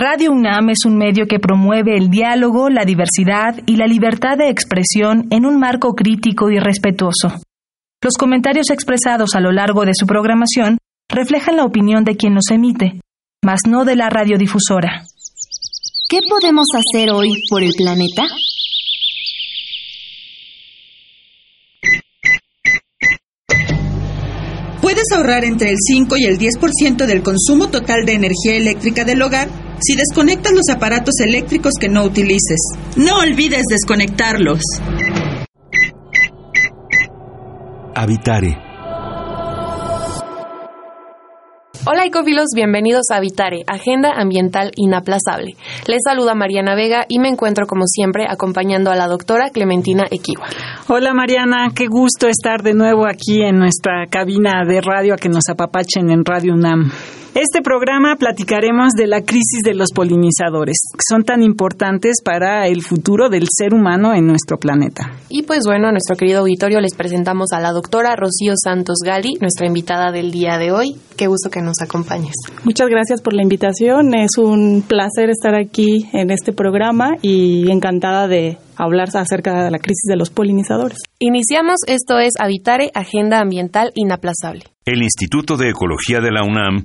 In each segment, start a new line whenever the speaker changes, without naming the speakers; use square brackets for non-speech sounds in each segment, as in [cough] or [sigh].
Radio UNAM es un medio que promueve el diálogo, la diversidad y la libertad de expresión en un marco crítico y respetuoso. Los comentarios expresados a lo largo de su programación reflejan la opinión de quien los emite, mas no de la radiodifusora.
¿Qué podemos hacer hoy por el planeta?
Puedes ahorrar entre el 5 y el 10% del consumo total de energía eléctrica del hogar si desconectas los aparatos eléctricos que no utilices. No olvides desconectarlos.
Habitare
Hola ecófilos, bienvenidos a Habitare, Agenda Ambiental Inaplazable. Les saluda Mariana Vega y me encuentro como siempre acompañando a la doctora Clementina Equiwa.
Hola Mariana, qué gusto estar de nuevo aquí en nuestra cabina de radio a que nos apapachen en Radio UNAM. Este programa platicaremos de la crisis de los polinizadores, que son tan importantes para el futuro del ser humano en nuestro planeta.
Y pues bueno, a nuestro querido auditorio les presentamos a la doctora Rocío Santos Gali, nuestra invitada del día de hoy. Qué gusto que nos acompañes.
Muchas gracias por la invitación. Es un placer estar aquí en este programa y encantada de hablar acerca de la crisis de los polinizadores.
Iniciamos, esto es Habitare, Agenda Ambiental Inaplazable.
El Instituto de Ecología de la UNAM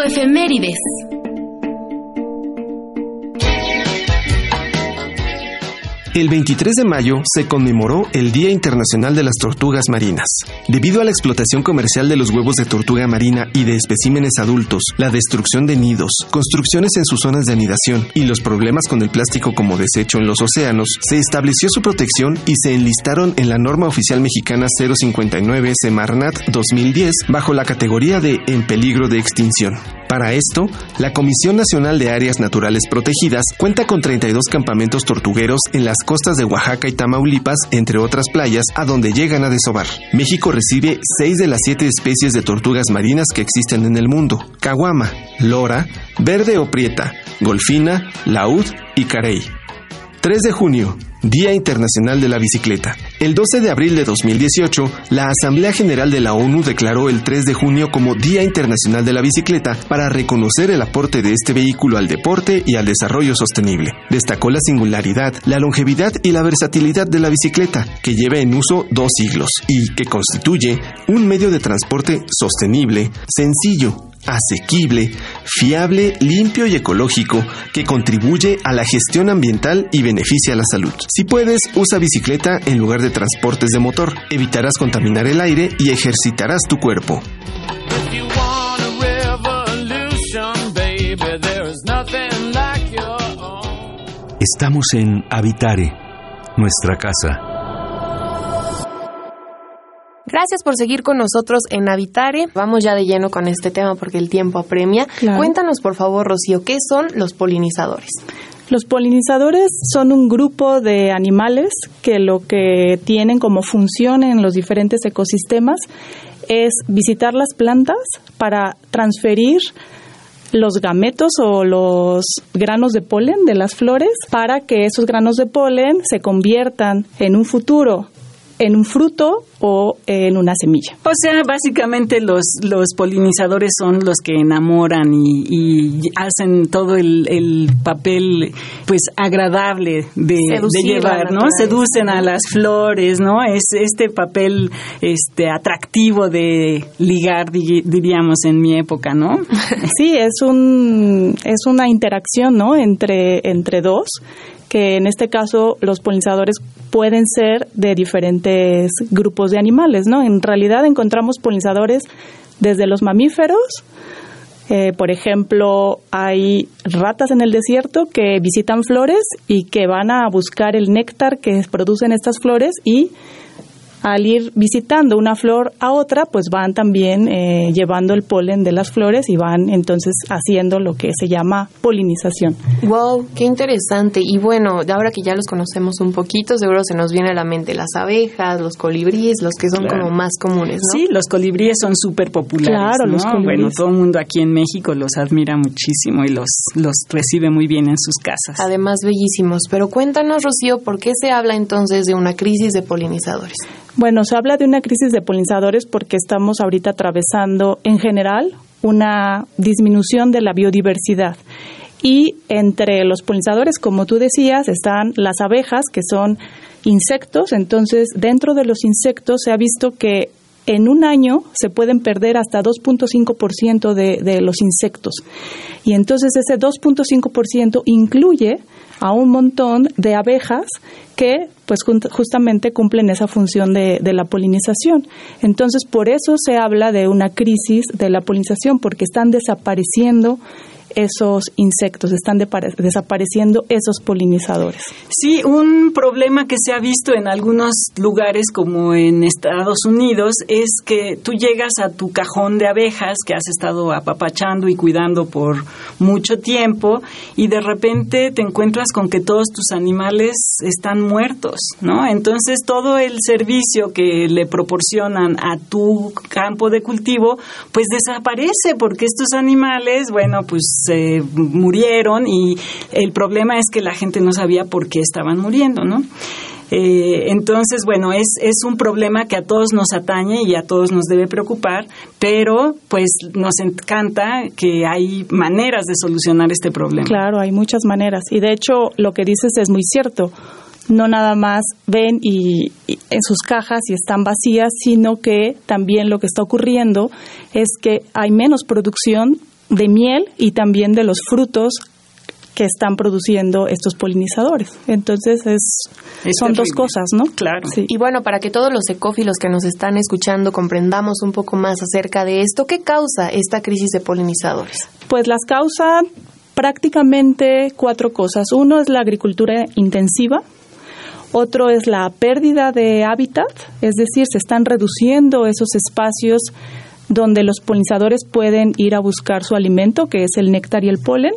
Ecoefemérides.
El 23 de mayo se conmemoró el Día Internacional de las Tortugas Marinas. Debido a la explotación comercial de los huevos de tortuga marina y de especímenes adultos, la destrucción de nidos, construcciones en sus zonas de anidación y los problemas con el plástico como desecho en los océanos, se estableció su protección y se enlistaron en la norma oficial mexicana 059 Semarnat 2010 bajo la categoría de en peligro de extinción. Para esto, la Comisión Nacional de Áreas Naturales Protegidas cuenta con 32 campamentos tortugueros en las costas de Oaxaca y Tamaulipas, entre otras playas, a donde llegan a desovar. México recibe 6 de las 7 especies de tortugas marinas que existen en el mundo: caguama, lora, verde o prieta, golfina, laúd y carey. 3 de junio, Día Internacional de la Bicicleta. El 12 de abril de 2018, la Asamblea General de la ONU declaró el 3 de junio como Día Internacional de la Bicicleta para reconocer el aporte de este vehículo al deporte y al desarrollo sostenible. Destacó la singularidad, la longevidad y la versatilidad de la bicicleta, que lleva en uso dos siglos y que constituye un medio de transporte sostenible, sencillo, asequible, fiable, limpio y ecológico que contribuye a la gestión ambiental y beneficia la salud. Si puedes, usa bicicleta en lugar de transportes de motor. Evitarás contaminar el aire y ejercitarás tu cuerpo.
Estamos en Habitare, nuestra casa.
Gracias por seguir con nosotros en Habitare. Vamos ya de lleno con este tema porque el tiempo apremia. Cuéntanos, por favor, Rocío, ¿qué son los polinizadores?
Los polinizadores son un grupo de animales que lo que tienen como función en los diferentes ecosistemas es visitar las plantas para transferir los gametos o los granos de polen de las flores para que esos granos de polen se conviertan en un futuro en un fruto o en una semilla.
O sea, básicamente los, los polinizadores son los que enamoran y, hacen todo el, papel pues agradable de, llevar, ¿no? Seducen a las flores, ¿no? Es este papel este atractivo de ligar, diríamos en mi época, ¿no? [laughs]
Sí, es un es una interacción, ¿no? Entre entre dos que en este caso los polinizadores pueden ser de diferentes grupos de animales, ¿no? En realidad encontramos polinizadores desde los mamíferos, eh, por ejemplo, hay ratas en el desierto que visitan flores y que van a buscar el néctar que producen estas flores y al ir visitando una flor a otra, pues van también eh, llevando el polen de las flores y van entonces haciendo lo que se llama polinización.
Wow, qué interesante. Y bueno, ahora que ya los conocemos un poquito, seguro se nos viene a la mente las abejas, los colibríes, los que son como más comunes, ¿no?
Sí, los colibríes son súper populares. Claro, los colibríes. Bueno, todo el mundo aquí en México los admira muchísimo y los, los recibe muy bien en sus casas.
Además, bellísimos. Pero cuéntanos, Rocío, ¿por qué se habla entonces de una crisis de polinizadores?
Bueno, se habla de una crisis de polinizadores porque estamos ahorita atravesando en general una disminución de la biodiversidad. Y entre los polinizadores, como tú decías, están las abejas, que son insectos. Entonces, dentro de los insectos se ha visto que en un año se pueden perder hasta 2.5% de, de los insectos. Y entonces ese 2.5% incluye a un montón de abejas que pues justamente cumplen esa función de, de, la polinización. Entonces, por eso se habla de una crisis de la polinización, porque están desapareciendo esos insectos, están desapareciendo esos polinizadores.
Sí, un problema que se ha visto en algunos lugares como en Estados Unidos es que tú llegas a tu cajón de abejas que has estado apapachando y cuidando por mucho tiempo y de repente te encuentras con que todos tus animales están muertos, ¿no? Entonces todo el servicio que le proporcionan a tu campo de cultivo pues desaparece porque estos animales, bueno, pues se murieron y el problema es que la gente no sabía por qué estaban muriendo, ¿no? Eh, entonces, bueno, es, es un problema que a todos nos atañe y a todos nos debe preocupar, pero pues nos encanta que hay maneras de solucionar este problema.
Claro, hay muchas maneras. Y de hecho, lo que dices es muy cierto. No nada más ven y, y en sus cajas y están vacías, sino que también lo que está ocurriendo es que hay menos producción de miel y también de los frutos que están produciendo estos polinizadores. Entonces es, son dos cosas, ¿no?
Claro.
Y bueno, para que todos los ecófilos que nos están escuchando comprendamos un poco más acerca de esto, ¿qué causa esta crisis de polinizadores?
Pues las causa prácticamente cuatro cosas. Uno es la agricultura intensiva, otro es la pérdida de hábitat, es decir, se están reduciendo esos espacios donde los polinizadores pueden ir a buscar su alimento, que es el néctar y el polen.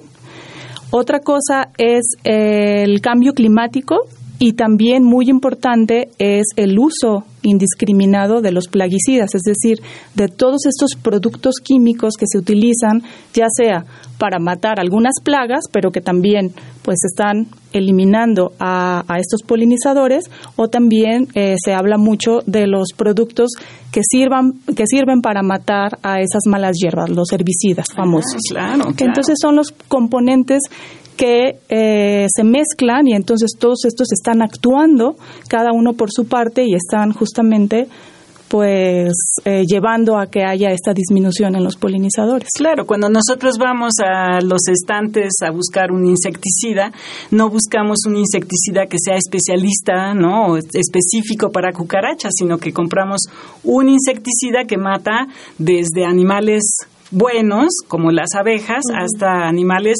Otra cosa es el cambio climático y también muy importante es el uso indiscriminado de los plaguicidas, es decir, de todos estos productos químicos que se utilizan, ya sea para matar algunas plagas, pero que también pues están eliminando a, estos polinizadores, o también eh, se habla mucho de los productos que sirvan que sirven para matar a esas malas hierbas, los herbicidas ah, famosos. Entonces son los componentes que eh, se mezclan y entonces todos estos están actuando, cada uno por su parte y están justamente pues eh, llevando a que haya esta disminución en los polinizadores.
Claro, cuando nosotros vamos a los estantes a buscar un insecticida, no buscamos un insecticida que sea especialista, ¿no? específico para cucarachas, sino que compramos un insecticida que mata desde animales buenos, como las abejas, hasta animales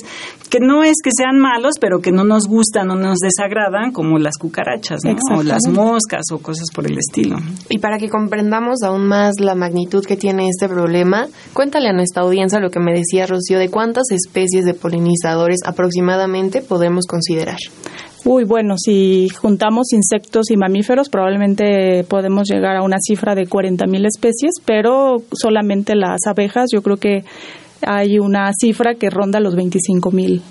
que no es que sean malos, pero que no nos gustan o nos desagradan, como las cucarachas, o las moscas o cosas por el estilo.
Y para que comprendamos aún más la magnitud que tiene este problema, cuéntale a nuestra audiencia lo que me decía Rocío de cuántas especies de polinizadores aproximadamente podemos considerar.
Uy, bueno, si juntamos insectos y mamíferos, probablemente podemos llegar a una cifra de 40.000 especies, pero solamente las abejas, yo creo que hay una cifra que ronda los 25.000.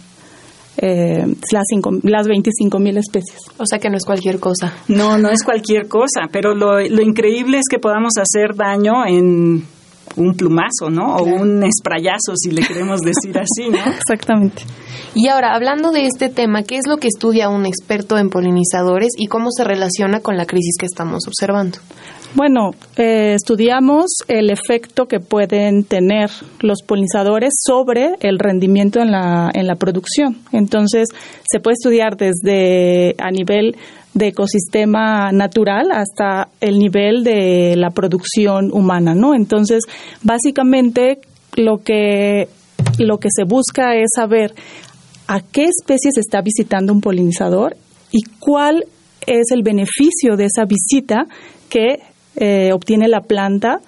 Eh, las, las 25 mil especies.
O sea que no es cualquier cosa.
No, no es cualquier cosa, pero lo, lo increíble es que podamos hacer daño en un plumazo, ¿no? O un esprayazo, si le queremos decir así, ¿no? [laughs]
Exactamente.
Y ahora, hablando de este tema, ¿qué es lo que estudia un experto en polinizadores y cómo se relaciona con la crisis que estamos observando?
Bueno, eh, estudiamos el efecto que pueden tener los polinizadores sobre el rendimiento en la, en la producción. Entonces, se puede estudiar desde a nivel de ecosistema natural hasta el nivel de la producción humana, ¿no? Entonces, básicamente lo que lo que se busca es saber a qué especies está visitando un polinizador y cuál es el beneficio de esa visita que eh, obtiene la planta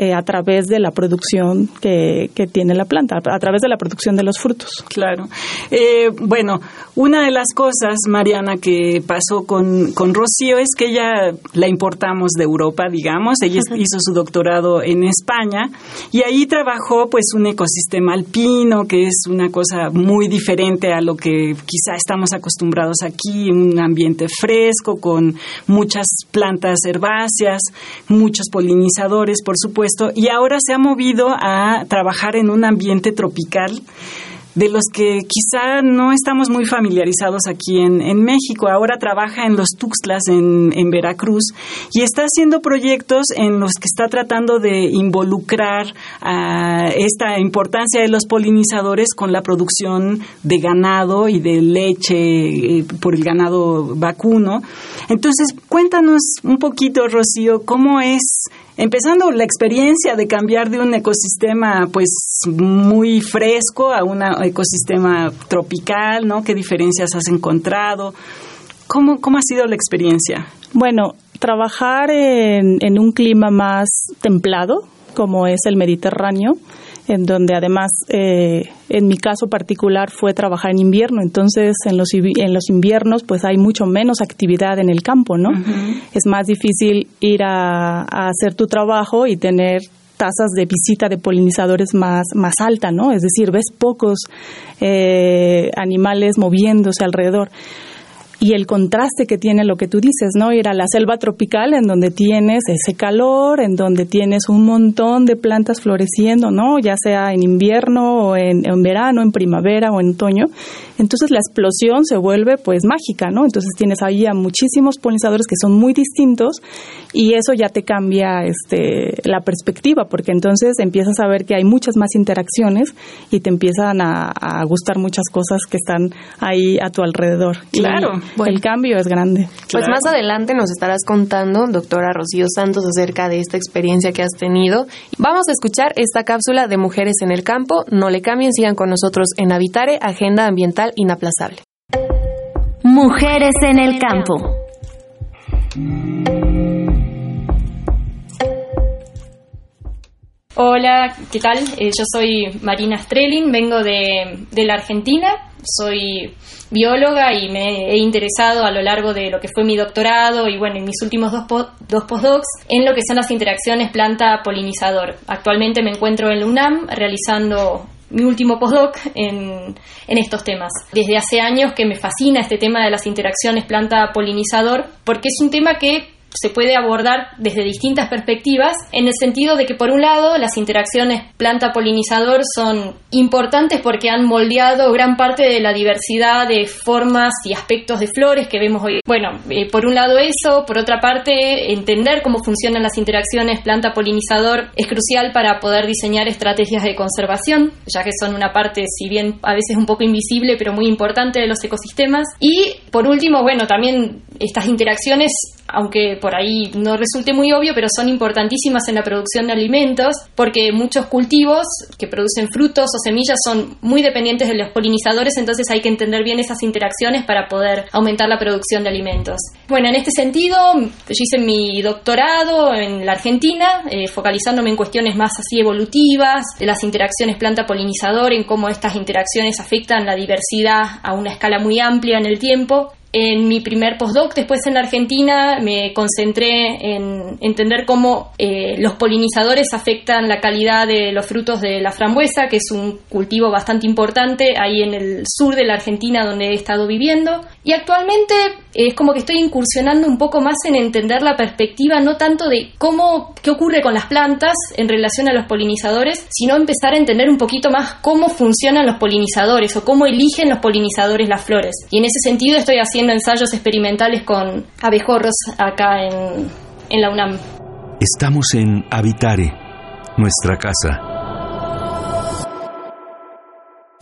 eh, a través de la producción que, que, tiene la planta, a través de la producción de los frutos.
Claro. Eh, bueno, una de las cosas, Mariana, que pasó con, con Rocío es que ella la importamos de Europa, digamos. Ella hizo su doctorado en España y ahí trabajó pues un ecosistema alpino, que es una cosa muy diferente a lo que quizá estamos acostumbrados aquí, un ambiente fresco con muchas plantas herbáceas, muchos polinizadores, por supuesto y ahora se ha movido a trabajar en un ambiente tropical de los que quizá no estamos muy familiarizados aquí en, México. Ahora trabaja en los Tuxtlas en, en, Veracruz y está haciendo proyectos en los que está tratando de involucrar a esta importancia de los polinizadores con la producción de ganado y de leche eh, por el ganado vacuno. Entonces, cuéntanos un poquito, Rocío, cómo es empezando la experiencia de cambiar de un ecosistema pues muy fresco a un ecosistema tropical, ¿no? ¿Qué diferencias has encontrado? ¿Cómo, cómo ha sido la experiencia?
Bueno, trabajar en, en un clima más templado, como es el Mediterráneo, en donde además, eh, en mi caso particular, fue trabajar en invierno. Entonces, en los, en los inviernos, pues hay mucho menos actividad en el campo, ¿no? Es más difícil ir a, hacer tu trabajo y tener tasas de visita de polinizadores más, más alta, ¿no? Es decir, ves pocos eh, animales moviéndose alrededor y el contraste que tiene lo que tú dices, ¿no? Ir a la selva tropical en donde tienes ese calor, en donde tienes un montón de plantas floreciendo, ¿no? Ya sea en invierno o en, verano, en primavera o en otoño. Entonces la explosión se vuelve pues mágica, ¿no? Entonces tienes ahí a muchísimos polinizadores que son muy distintos y eso ya te cambia este, la perspectiva porque entonces empiezas a ver que hay muchas más interacciones y te empiezan a, gustar muchas cosas que están ahí a tu alrededor.
Claro.
El cambio es grande.
Pues más adelante nos estarás contando, doctora Rocío Santos, acerca de esta experiencia que has tenido. Vamos a escuchar esta cápsula de Mujeres en el Campo. No le cambien, sigan con nosotros en Habitare, Agenda Ambiental Inaplazable.
Mujeres en el Campo.
Hola, ¿qué tal? Eh, yo soy Marina Strelin, vengo de, de, la Argentina, soy bióloga y me he interesado a lo largo de lo que fue mi doctorado y bueno, en mis últimos dos, dos postdocs en lo que son las interacciones planta-polinizador. Actualmente me encuentro en la UNAM realizando mi último postdoc en, en, estos temas. Desde hace años que me fascina este tema de las interacciones planta-polinizador porque es un tema que se puede abordar desde distintas perspectivas, en el sentido de que, por un lado, las interacciones planta-polinizador son importantes porque han moldeado gran parte de la diversidad de formas y aspectos de flores que vemos hoy. Bueno, eh, por un lado eso, por otra parte, entender cómo funcionan las interacciones planta-polinizador es crucial para poder diseñar estrategias de conservación, ya que son una parte, si bien a veces un poco invisible, pero muy importante de los ecosistemas. Y, por último, bueno, también estas interacciones aunque por ahí no resulte muy obvio, pero son importantísimas en la producción de alimentos, porque muchos cultivos que producen frutos o semillas son muy dependientes de los polinizadores, entonces hay que entender bien esas interacciones para poder aumentar la producción de alimentos. Bueno, en este sentido, yo hice mi doctorado en la Argentina, eh, focalizándome en cuestiones más así evolutivas, de las interacciones planta-polinizador, en cómo estas interacciones afectan la diversidad a una escala muy amplia en el tiempo. En mi primer postdoc, después en la Argentina, me concentré en entender cómo eh, los polinizadores afectan la calidad de los frutos de la frambuesa, que es un cultivo bastante importante ahí en el sur de la Argentina donde he estado viviendo. Y actualmente es como que estoy incursionando un poco más en entender la perspectiva no tanto de cómo, qué ocurre con las plantas en relación a los polinizadores, sino empezar a entender un poquito más cómo funcionan los polinizadores o cómo eligen los polinizadores las flores. Y en ese sentido estoy haciendo ensayos experimentales con abejorros acá en, en la UNAM.
Estamos en Habitare, nuestra casa.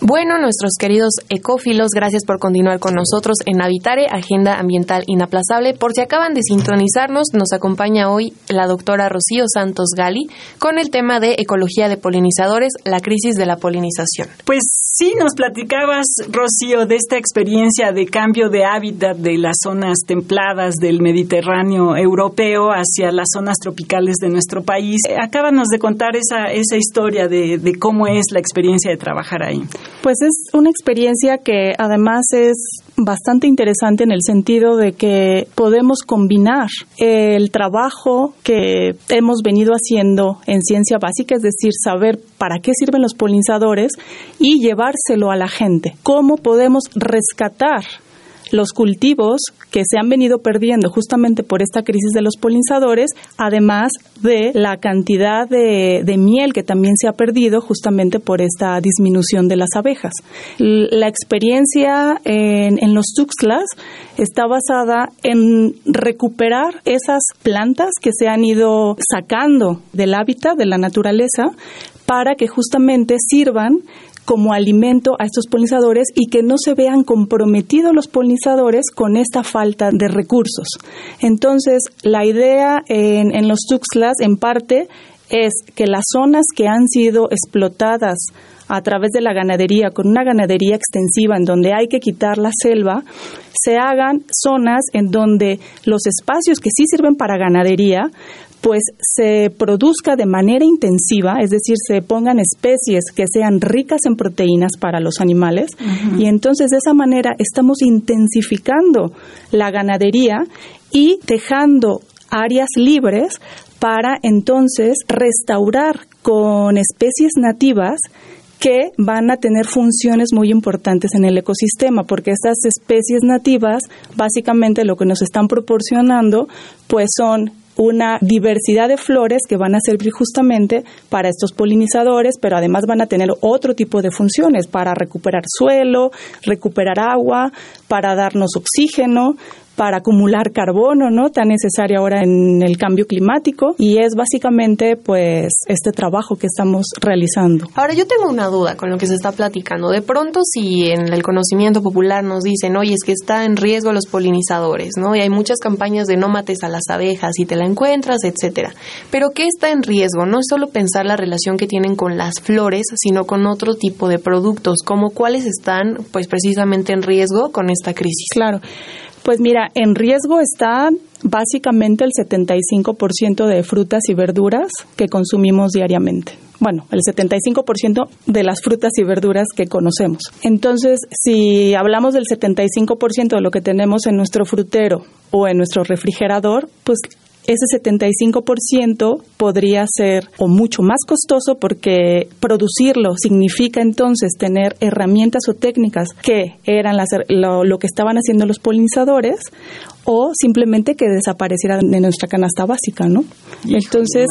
Bueno, nuestros queridos ecófilos, gracias por continuar con nosotros en Habitare, Agenda Ambiental Inaplazable. Por si acaban de sintonizarnos, nos acompaña hoy la doctora Rocío Santos Gali con el tema de ecología de polinizadores, la crisis de la polinización.
Pues sí, nos platicabas, Rocío, de esta experiencia de cambio de hábitat de las zonas templadas del Mediterráneo europeo hacia las zonas tropicales de nuestro país. Acábanos de contar esa, esa historia de, de cómo es la experiencia de trabajar ahí.
Pues es una experiencia que además es bastante interesante en el sentido de que podemos combinar el trabajo que hemos venido haciendo en ciencia básica, es decir, saber para qué sirven los polinizadores y llevárselo a la gente. ¿Cómo podemos rescatar los cultivos que se han venido perdiendo justamente por esta crisis de los polinizadores, además de la cantidad de, miel que también se ha perdido justamente por esta disminución de las abejas. La experiencia en, en los Tuxtlas está basada en recuperar esas plantas que se han ido sacando del hábitat, de la naturaleza, para que justamente sirvan como alimento a estos polinizadores y que no se vean comprometidos los polinizadores con esta falta de recursos. Entonces, la idea en, los Tuxtlas, en parte, es que las zonas que han sido explotadas a través de la ganadería, con una ganadería extensiva en donde hay que quitar la selva, se hagan zonas en donde los espacios que sí sirven para ganadería pues se produzca de manera intensiva, es decir, se pongan especies que sean ricas en proteínas para los animales y entonces de esa manera estamos intensificando la ganadería y dejando áreas libres para entonces restaurar con especies nativas que van a tener funciones muy importantes en el ecosistema, porque estas especies nativas básicamente lo que nos están proporcionando pues son una diversidad de flores que van a servir justamente para estos polinizadores, pero además van a tener otro tipo de funciones para recuperar suelo, recuperar agua, para darnos oxígeno, para acumular carbono, ¿no? Tan necesario ahora en el cambio climático y es básicamente pues este trabajo que estamos realizando.
Ahora yo tengo una duda con lo que se está platicando. De pronto si en el conocimiento popular nos dicen, "Oye, es que está en riesgo los polinizadores", ¿no? Y hay muchas campañas de no mates a las abejas y te la encuentras, etcétera. Pero ¿qué está en riesgo? No es solo pensar la relación que tienen con las flores, sino con otro tipo de productos, como cuáles están pues precisamente en riesgo con esta crisis.
Claro. Pues mira, en riesgo está básicamente el 75% de frutas y verduras que consumimos diariamente. Bueno, el 75% de las frutas y verduras que conocemos. Entonces, si hablamos del 75% de lo que tenemos en nuestro frutero o en nuestro refrigerador, pues ese 75% podría ser o mucho más costoso porque producirlo significa entonces tener herramientas o técnicas que eran lo, que estaban haciendo los polinizadores o simplemente que desapareciera de nuestra canasta básica, ¿no? Entonces,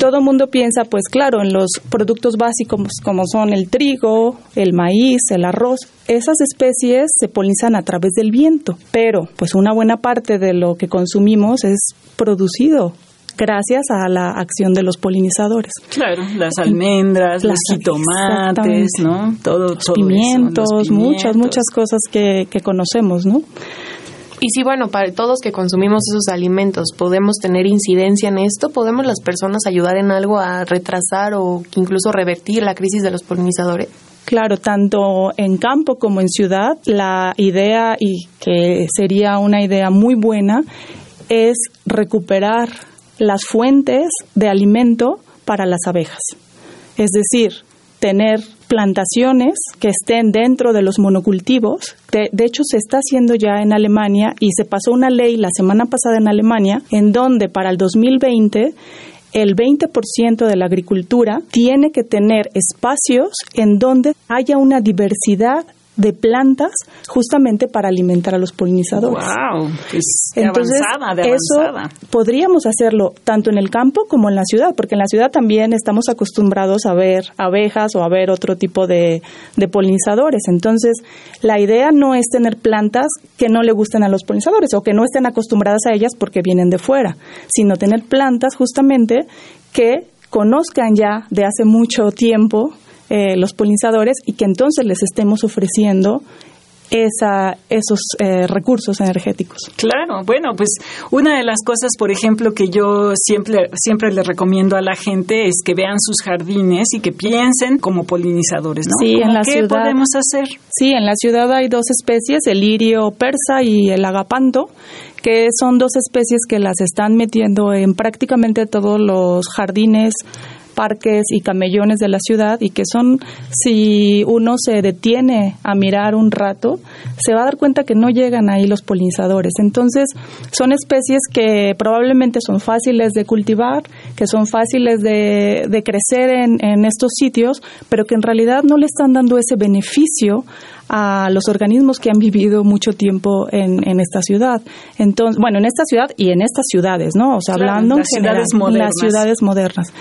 todo el mundo piensa, pues claro, en los productos básicos como son el trigo, el maíz, el arroz, esas especies se polinizan a través del viento, pero pues una buena parte de lo que consumimos es producido gracias a la acción de los polinizadores.
Claro, las almendras, los jitomates, ¿no?
Todo, los pimientos, muchas, muchas cosas que, que conocemos, ¿no?
Y si, bueno, para todos que consumimos esos alimentos podemos tener incidencia en esto, podemos las personas ayudar en algo a retrasar o incluso revertir la crisis de los polinizadores.
Claro, tanto en campo como en ciudad, la idea, y que sería una idea muy buena, es recuperar las fuentes de alimento para las abejas. Es decir, tener plantaciones que estén dentro de los monocultivos. De, de, hecho, se está haciendo ya en Alemania y se pasó una ley la semana pasada en Alemania en donde para el 2020 el 20% de la agricultura tiene que tener espacios en donde haya una diversidad de plantas justamente para alimentar a los polinizadores.
Wow, Entonces,
eso podríamos hacerlo tanto en el campo como en la ciudad, porque en la ciudad también estamos acostumbrados a ver abejas o a ver otro tipo de, de polinizadores. Entonces, la idea no es tener plantas que no le gusten a los polinizadores o que no estén acostumbradas a ellas porque vienen de fuera, sino tener plantas justamente que conozcan ya de hace mucho tiempo eh, los polinizadores y que entonces les estemos ofreciendo esa, esos eh, recursos energéticos.
Claro, bueno, pues una de las cosas, por ejemplo, que yo siempre, siempre le recomiendo a la gente es que vean sus jardines y que piensen como polinizadores, ¿no?
Sí, en la
¿Qué podemos hacer?
Sí, en la ciudad hay dos especies, el lirio persa y el agapanto, que son dos especies que las están metiendo en prácticamente todos los jardines parques y camellones de la ciudad y que son, si uno se detiene a mirar un rato, se va a dar cuenta que no llegan ahí los polinizadores. Entonces, son especies que probablemente son fáciles de cultivar, que son fáciles de, de crecer en, en estos sitios, pero que en realidad no le están dando ese beneficio a los organismos que han vivido mucho tiempo en, en esta ciudad. Entonces, bueno, en esta ciudad y en estas ciudades, ¿no? O sea, hablando
las ciudades modernas.
las ciudades modernas.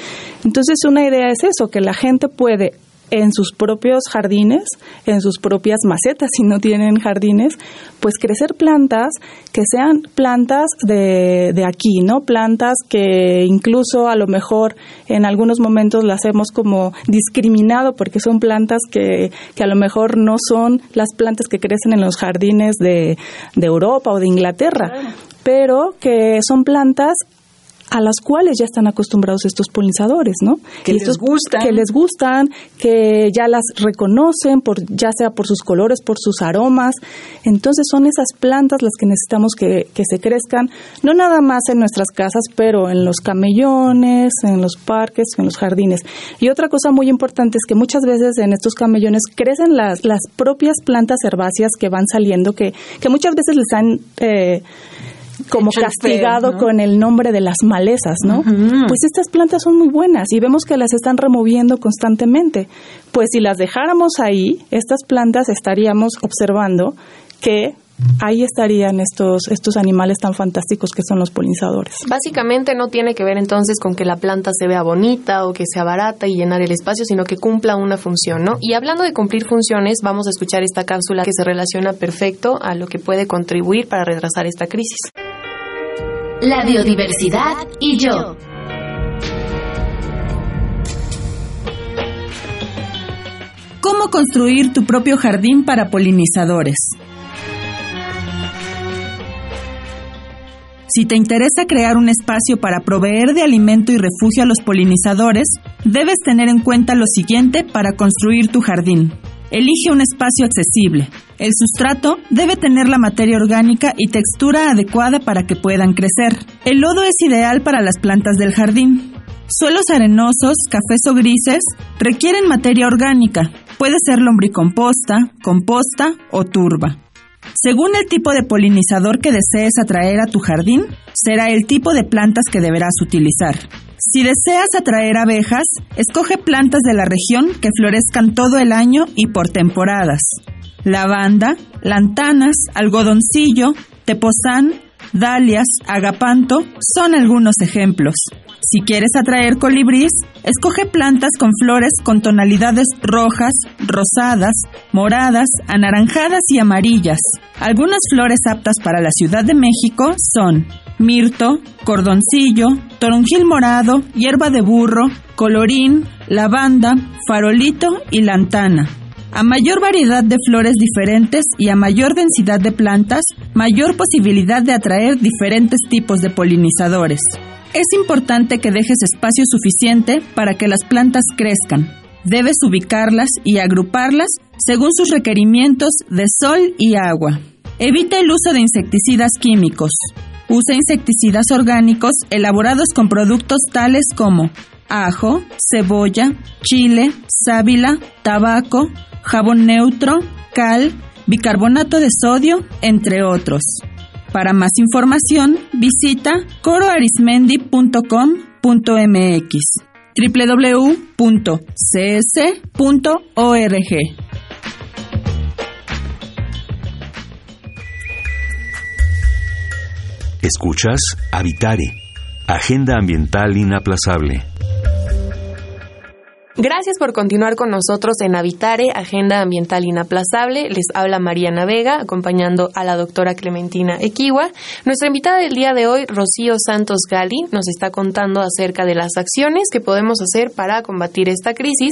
Entonces, una idea es eso, que la gente puede en sus propios jardines, en sus propias macetas, [laughs] si no tienen jardines, pues crecer plantas que sean plantas de, de aquí, ¿no? Plantas que incluso a lo mejor en algunos momentos las hemos como discriminado porque son plantas que, que a lo mejor no son las plantas que crecen en los jardines de, de Europa o de Inglaterra, pero que son plantas a las cuales ya están acostumbrados estos polinizadores, ¿no?
Que
Y
les
estos-
gustan.
Que les gustan, que ya las reconocen, por, ya sea por sus colores, por sus aromas. Entonces son esas plantas las que necesitamos que, que se crezcan, no nada más en nuestras casas, pero en los camellones, en los parques, en los jardines. Y otra cosa muy importante es que muchas veces en estos camellones crecen las, las propias plantas herbáceas que van saliendo, que, que muchas veces les han... eh, como
feo,
castigado
¿no?
con el nombre de las malezas, ¿no? Pues estas plantas son muy buenas y vemos que las están removiendo constantemente. Pues si las dejáramos ahí, estas plantas estaríamos observando que ahí estarían estos, estos animales tan fantásticos que son los polinizadores.
Básicamente no tiene que ver entonces con que la planta se vea bonita o que sea barata y llenar el espacio, sino que cumpla una función, ¿no? Y hablando de cumplir funciones, vamos a escuchar esta cápsula que se relaciona perfecto a lo que puede contribuir para retrasar esta crisis.
La biodiversidad y yo.
¿Cómo construir tu propio jardín para polinizadores? Si te interesa crear un espacio para proveer de alimento y refugio a los polinizadores, debes tener en cuenta lo siguiente para construir tu jardín. Elige un espacio accesible. El sustrato debe tener la materia orgánica y textura adecuada para que puedan crecer. El lodo es ideal para las plantas del jardín. Suelos arenosos, cafés o grises requieren materia orgánica. Puede ser lombricomposta, composta o turba. Según el tipo de polinizador que desees atraer a tu jardín, será el tipo de plantas que deberás utilizar. Si deseas atraer abejas, escoge plantas de la región que florezcan todo el año y por temporadas. Lavanda, lantanas, algodoncillo, tepozán, dalias, agapanto son algunos ejemplos. Si quieres atraer colibrís, escoge plantas con flores con tonalidades rojas, rosadas, moradas, anaranjadas y amarillas. Algunas flores aptas para la Ciudad de México son mirto, cordoncillo, toronjil morado, hierba de burro, colorín, lavanda, farolito y lantana. A mayor variedad de flores diferentes y a mayor densidad de plantas, mayor posibilidad de atraer diferentes tipos de polinizadores. Es importante que dejes espacio suficiente para que las plantas crezcan. Debes ubicarlas y agruparlas según sus requerimientos de sol y agua. Evita el uso de insecticidas químicos. Usa insecticidas orgánicos elaborados con productos tales como ajo, cebolla, chile, sábila, tabaco, jabón neutro, cal, bicarbonato de sodio, entre otros. Para más información, visita coroarismendi.com.mx www.cs.org
Escuchas Habitare, Agenda Ambiental Inaplazable.
Gracias por continuar con nosotros en Habitare, Agenda Ambiental Inaplazable. Les habla Mariana Vega, acompañando a la doctora Clementina Equiwa. Nuestra invitada del día de hoy, Rocío Santos Gali, nos está contando acerca de las acciones que podemos hacer para combatir esta crisis.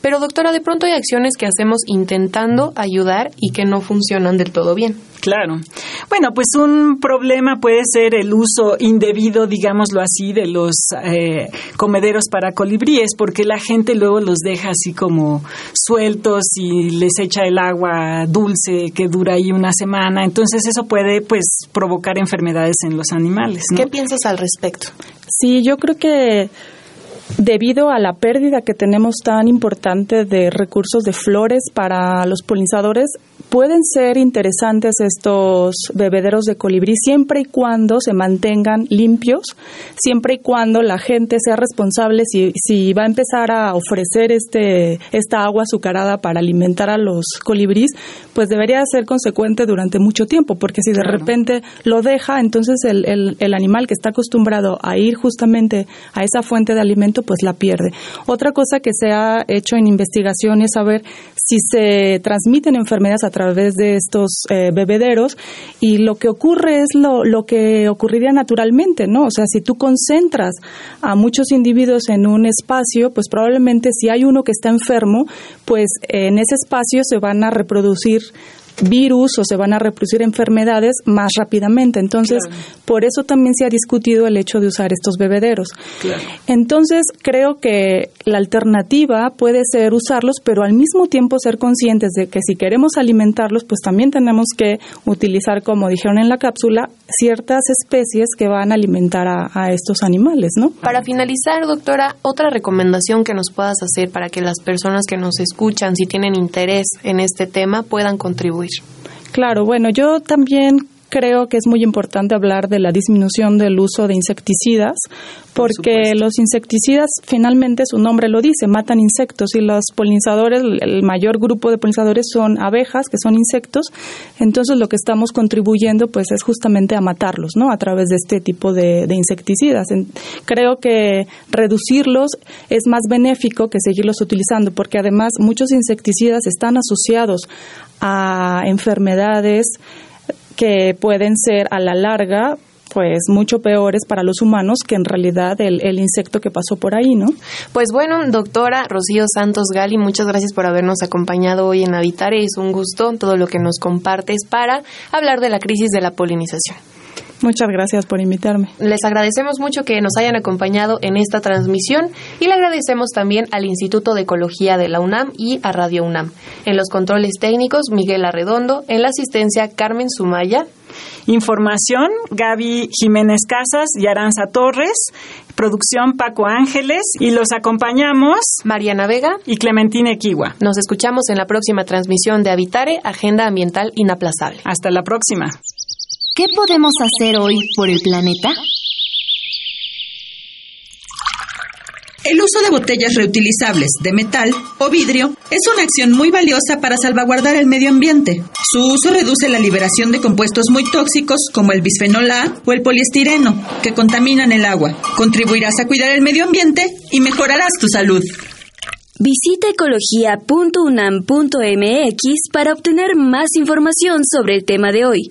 Pero doctora, de pronto hay acciones que hacemos intentando ayudar y que no funcionan del todo bien.
Claro. Bueno, pues un problema puede ser el uso indebido, digámoslo así, de los eh, comederos para colibríes, porque la gente luego los deja así como sueltos y les echa el agua dulce que dura ahí una semana. Entonces eso puede pues provocar enfermedades en los animales.
¿Qué piensas al respecto?
Sí, yo creo que debido a la pérdida que tenemos tan importante de recursos de flores para los polinizadores, pueden ser interesantes estos bebederos de colibrí siempre y cuando se mantengan limpios, siempre y cuando la gente sea responsable si, si va a empezar a ofrecer este, esta agua azucarada para alimentar a los colibríes, pues debería ser consecuente durante mucho tiempo, porque si de repente lo deja, entonces el, el, el animal que está acostumbrado a ir justamente a esa fuente de alimento, pues la pierde. Otra cosa que se ha hecho en investigación es saber si se transmiten enfermedades a través de estos eh, bebederos y lo que ocurre es lo, lo que ocurriría naturalmente, ¿no? O sea, si tú concentras a muchos individuos en un espacio, pues probablemente si hay uno que está enfermo, pues en ese espacio se van a reproducir virus o se van a reproducir enfermedades más rápidamente. Entonces, por eso también se ha discutido el hecho de usar estos bebederos. Entonces, creo que la alternativa puede ser usarlos, pero al mismo tiempo ser conscientes de que si queremos alimentarlos, pues también tenemos que utilizar, como dijeron en la cápsula, ciertas especies que van a alimentar a, a estos animales, ¿no?
Para finalizar, doctora, otra recomendación que nos puedas hacer para que las personas que nos escuchan, si tienen interés en este tema, puedan contribuir.
Claro, bueno, yo también creo que es muy importante hablar de la disminución del uso de insecticidas, porque los insecticidas, finalmente su nombre lo dice, matan insectos y los polinizadores, el mayor grupo de polinizadores son abejas, que son insectos, entonces lo que estamos contribuyendo pues es justamente a matarlos, ¿no? A través de este tipo de, de insecticidas. Creo que reducirlos es más benéfico que seguirlos utilizando, porque además muchos insecticidas están asociados a enfermedades que pueden ser a la larga pues mucho peores para los humanos que en realidad el, el, insecto que pasó por ahí, ¿no?
Pues bueno, doctora Rocío Santos Gali, muchas gracias por habernos acompañado hoy en Habitare. Es un gusto todo lo que nos compartes para hablar de la crisis de la polinización.
Muchas gracias por invitarme.
Les agradecemos mucho que nos hayan acompañado en esta transmisión y le agradecemos también al Instituto de Ecología de la UNAM y a Radio UNAM. En los controles técnicos, Miguel Arredondo, en la asistencia, Carmen Sumaya.
Información, Gaby Jiménez Casas y Aranza Torres. Producción, Paco Ángeles. Y los acompañamos,
Mariana Vega
y Clementina Equiwa.
Nos escuchamos en la próxima transmisión de Habitare, Agenda Ambiental Inaplazable.
Hasta la próxima.
¿Qué podemos hacer hoy por el planeta?
El uso de botellas reutilizables de metal o vidrio es una acción muy valiosa para salvaguardar el medio ambiente. Su uso reduce la liberación de compuestos muy tóxicos como el bisfenol A o el poliestireno, que contaminan el agua. Contribuirás a cuidar el medio ambiente y mejorarás tu salud.
Visita ecología.unam.mx para obtener más información sobre el tema de hoy.